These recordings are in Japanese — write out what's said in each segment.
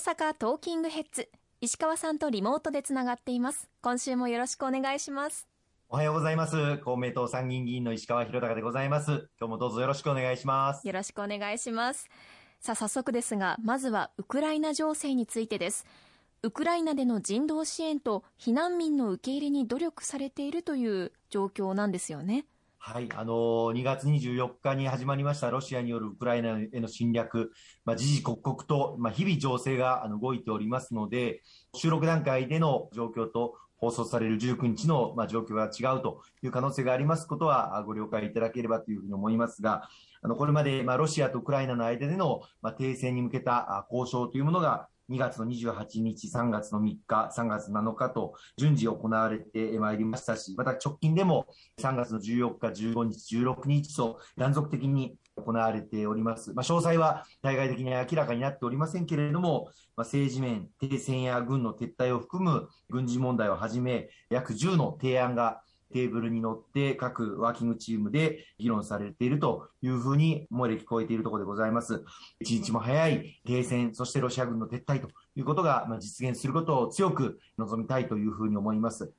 阪トーキングヘッズ石川さんとリモートでつながっています。今週もよろしくお願いします。おはようございます。公明党参議院議員の石川博隆でございます。今日もどうぞよろしくお願いします。よろしくお願いします。さあ早速ですがまずはウクライナ情勢についてです。ウクライナでの人道支援と避難民の受け入れに努力されているという状況なんですよねはい、あのー、2月24日に始まりましたロシアによるウクライナへの侵略、まあ、時々刻々と、まあ、日々情勢があの動いておりますので、収録段階での状況と放送される19日の、まあ、状況が違うという可能性がありますことはご了解いただければというふうに思いますが、あの、これまで、まあ、ロシアとウクライナの間での、まあ、停戦に向けた交渉というものが2月の28日、3月の3日、3月7日と順次行われてまいりましたし、また直近でも3月の14日、15日、16日と断続的に行われております。まあ、詳細は対外的に明らかになっておりませんけれども、まあ、政治面、停戦や軍の撤退を含む軍事問題をはじめ、約10の提案がテーブルに乗って各ワーキングチームで議論されているというふうに漏れ聞こえているところでございます。一日も早い停戦、そしてロシア軍の撤退ということが実現することを強く望みたいというふうに思います。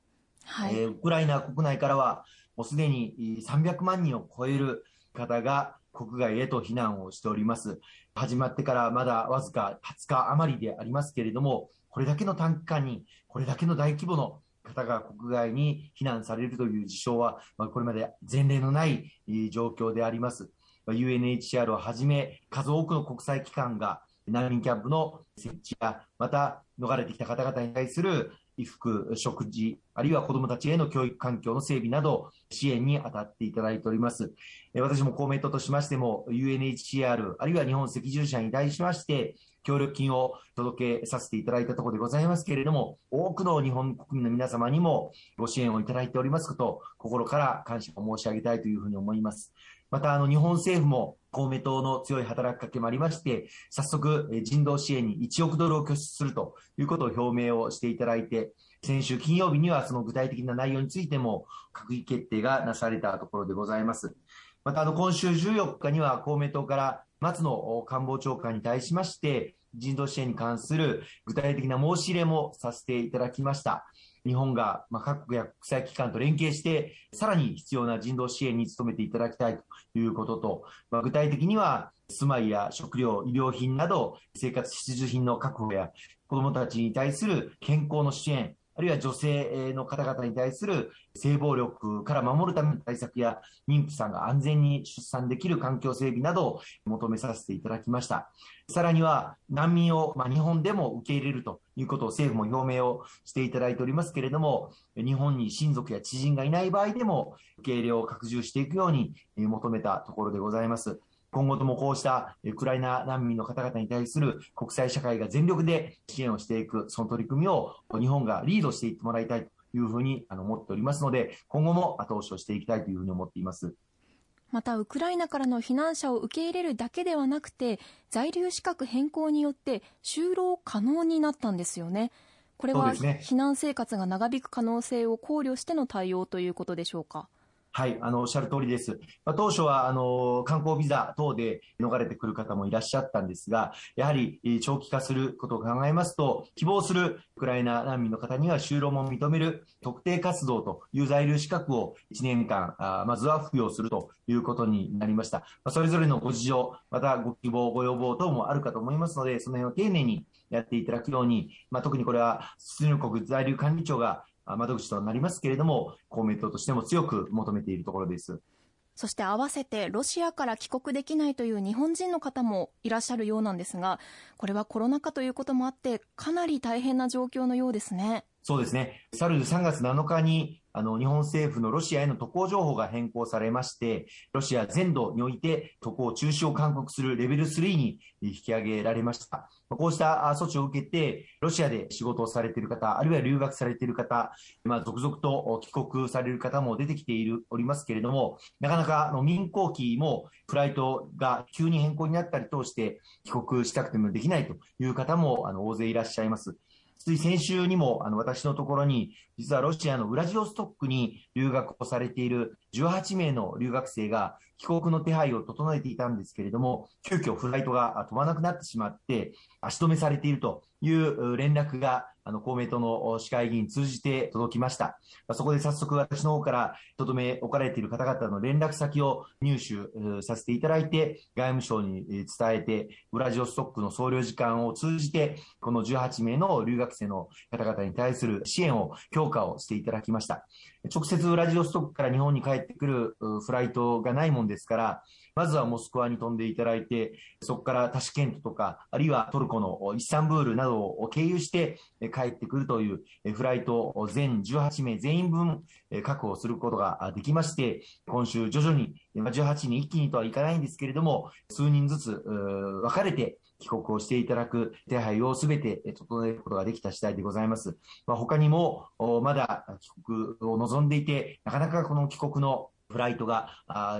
はい、えー、ウクライナ国内からはもうすでに300万人を超える方が国外へと避難をしております。始まってからまだわずか20日余りでありますけれども、これだけの短期間に、これだけの大規模の方が国外に避難されるという事象は、まあ、これまで前例のない状況であります。UNHCR をはじめ、数多くの国際機関が難民キャンプの設置や、また逃れてきた方々に対する衣服、食事、あるいは子どもたちへの教育環境の整備など、支援に当たっていただいております。私も公明党としましても、UNHCR、あるいは日本赤十字社に対しまして、協力金を届けさせていただいたところでございますけれども、多くの日本国民の皆様にもご支援をいただいておりますことを、心から感謝を申し上げたいというふうに思います。また、あの、日本政府も公明党の強い働きかけもありまして、早速、人道支援に1億ドルを拠出するということを表明をしていただいて、先週金曜日にはその具体的な内容についても閣議決定がなされたところでございます。また、あの、今週14日には公明党から松野官房長官に対しまして、人道支援に関する具体的な申し入れもさせていただきました。日本が、各国や国際機関と連携して、さらに必要な人道支援に努めていただきたいということと、ま、具体的には、住まいや食料、医療品など、生活必需品の確保や、子どもたちに対する健康の支援、あるいは女性の方々に対する性暴力から守るための対策や、妊婦さんが安全に出産できる環境整備などを求めさせていただきました。さらには、難民を、まあ、日本でも受け入れるということを政府も表明をしていただいておりますけれども、日本に親族や知人がいない場合でも、受け入れを拡充していくように求めたところでございます。今後ともこうしたウクライナ難民の方々に対する国際社会が全力で支援をしていく、その取り組みを日本がリードしていってもらいたいというふうに思っておりますので、今後も後押しをしていきたいというふうに思っています。また、ウクライナからの避難者を受け入れるだけではなくて、在留資格変更によって就労可能になったんですよね。これは、避難生活が長引く可能性を考慮しての対応ということでしょうか？はい、あの、おっしゃる通りです。まあ、当初は、あの、観光ビザ等で逃れてくる方もいらっしゃったんですが、やはり長期化することを考えますと、希望するウクライナ難民の方には就労も認める特定活動という在留資格を1年間、あまずは付与するということになりました。まあ、それぞれのご事情、またご希望、ご要望等もあるかと思いますので、その辺を丁寧にやっていただくように、まあ、特にこれは出入国在留管理庁が窓口となりますけれども、公明党としても強く求めているところです。そして合わせてロシアから帰国できないという日本人の方もいらっしゃるようなんですが、これはコロナ禍ということもあって、かなり大変な状況のようですね。そうですね。去る3月7日にあの、日本政府のロシアへの渡航情報が変更されまして、ロシア全土において渡航中止を勧告するレベル3に引き上げられました。こうした措置を受けて、ロシアで仕事をされている方、あるいは留学されている方、まあ、続々と帰国される方も出てきている、おりますけれども、なかなかの民航機もフライトが急に変更になったりとして帰国したくてもできないという方もあの大勢いらっしゃいます。つい先週にも、あの、私のところに、実はロシアのウラジオストックに留学をされている18名の留学生が帰国の手配を整えていたんですけれども、急遽フライトが飛ばなくなってしまって、足止めされているという連絡があの、公明党の市会議員通じて届きました。そこで早速私の方からとどめ置かれている方々の連絡先を入手させていただいて、外務省に伝えて、ウラジオストックの総領事館を通じて、この18名の留学生の方々に対する支援を強化をしていただきました。直接ウラジオストックから日本に帰ってくるフライトがないもんですから、まずはモスクワに飛んでいただいて、そこからタシケントとか、あるいはトルコのイスタンブールなどを経由して帰ってくるというフライトを全18名全員分確保することができまして、今週徐々に18人一気にとはいかないんですけれども、数人ずつ分かれて帰国をしていただく手配をすべて整えることができた次第でございます。まあ、他にも、まだ帰国を望んでいて、なかなかこの帰国のフライトが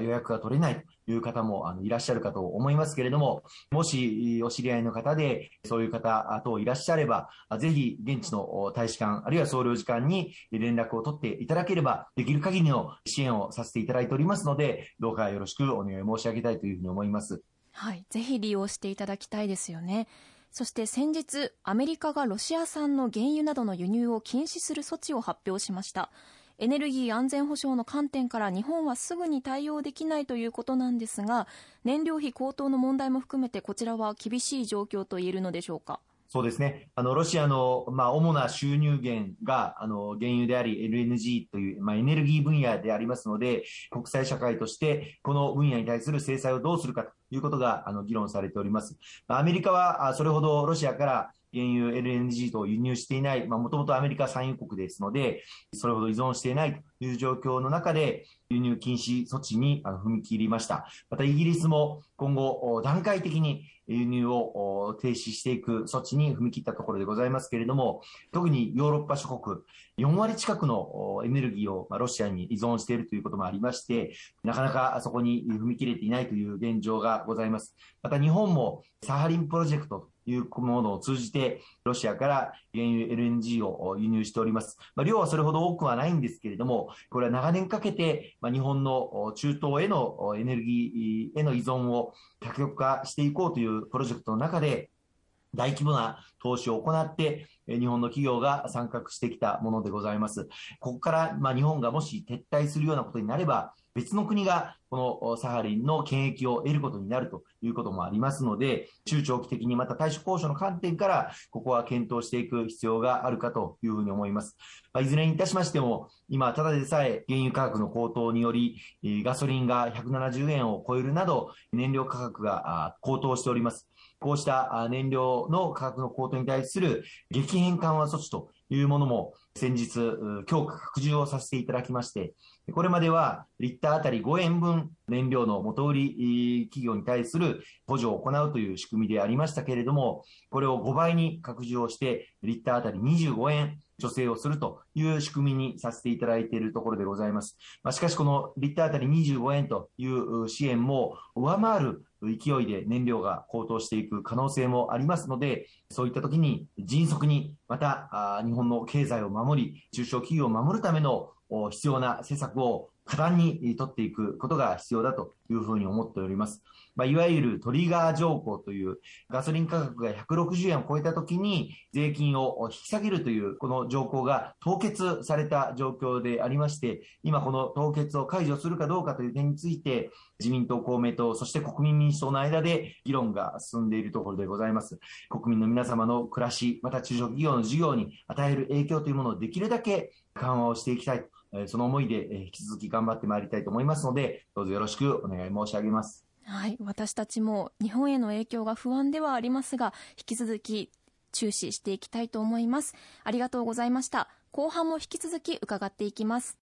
予約が取れないという方もあのいらっしゃるかと思いますけれども、もしお知り合いの方でそういう方等いらっしゃれば、ぜひ現地の大使館、あるいは総領事館に連絡を取っていただければ、できる限りの支援をさせていただいておりますので、どうかよろしくお願い申し上げたいというふうに思います。はい、ぜひ利用していただきたいですよね。そして先日、アメリカがロシア産の原油などの輸入を禁止する措置を発表しました。エネルギー安全保障の観点から日本はすぐに対応できないということなんですが、燃料費高騰の問題も含めてこちらは厳しい状況と言えるのでしょうか？そうですね。あの、ロシアの、まあ、主な収入源が、あの、原油であり、LNG という、まあ、エネルギー分野でありますので、国際社会として、この分野に対する制裁をどうするかということが、あの、議論されております。アメリカは、それほどロシアから原油 LNG と輸入していない、まあ、もともとアメリカ産油国ですので、それほど依存していないという状況の中で、輸入禁止措置に踏み切りました。またイギリスも今後、段階的に輸入を停止していく措置に踏み切ったところでございますけれども、特にヨーロッパ諸国、4割近くのエネルギーをロシアに依存しているということもありまして、なかなかそこに踏み切れていないという現状がございます。また日本もサハリンプロジェクトというものを通じて、ロシアから原油 LNG を輸入しております。まあ、量はそれほど多くはないんですけれども、これは長年かけて、まあ、日本の中東へのエネルギーへの依存を多極化していこうというプロジェクトの中で、大規模な投資を行って、日本の企業が参画してきたものでございます。ここから、まあ、日本がもし撤退するようなことになれば、別の国がこのサハリンの権益を得ることになるということもありますので、中長期的にまた対処交渉の観点から、ここは検討していく必要があるかというふうに思います。まあ、いずれにいたしましても、今、ただでさえ原油価格の高騰により、ガソリンが170円を超えるなど、燃料価格が高騰しております。こうした燃料の価格の高騰に対する激変緩和措置というものも先日、強化拡充をさせていただきまして、これまではリッターあたり5円分燃料の元売り企業に対する補助を行うという仕組みでありましたけれども、これを5倍に拡充をして、リッターあたり25円助成をするという仕組みにさせていただいているところでございます。まあ、しかしこのリッターあたり25円という支援も上回る勢いで燃料が高騰していく可能性もありますので、そういった時に迅速にまた日本の経済を守り、中小企業を守るための必要な施策を果断に取っていくことが必要だというふうに思っております。まあ、いわゆるトリガー条項というガソリン価格が160円を超えた時に税金を引き下げるというこの条項が凍結された状況でありまして、今この凍結を解除するかどうかという点について自民党、公明党、そして国民民主党の間で議論が進んでいるところでございます。国民の皆様の暮らし、また中小企業の事業に与える影響というものをできるだけ緩和をしていきたいその思いで引き続き頑張ってまいりたいと思いますので、どうぞよろしくお願い申し上げます。はい、私たちも日本への影響が不安ではありますが、引き続き注視していきたいと思います。ありがとうございました。後半も引き続き伺っていきます。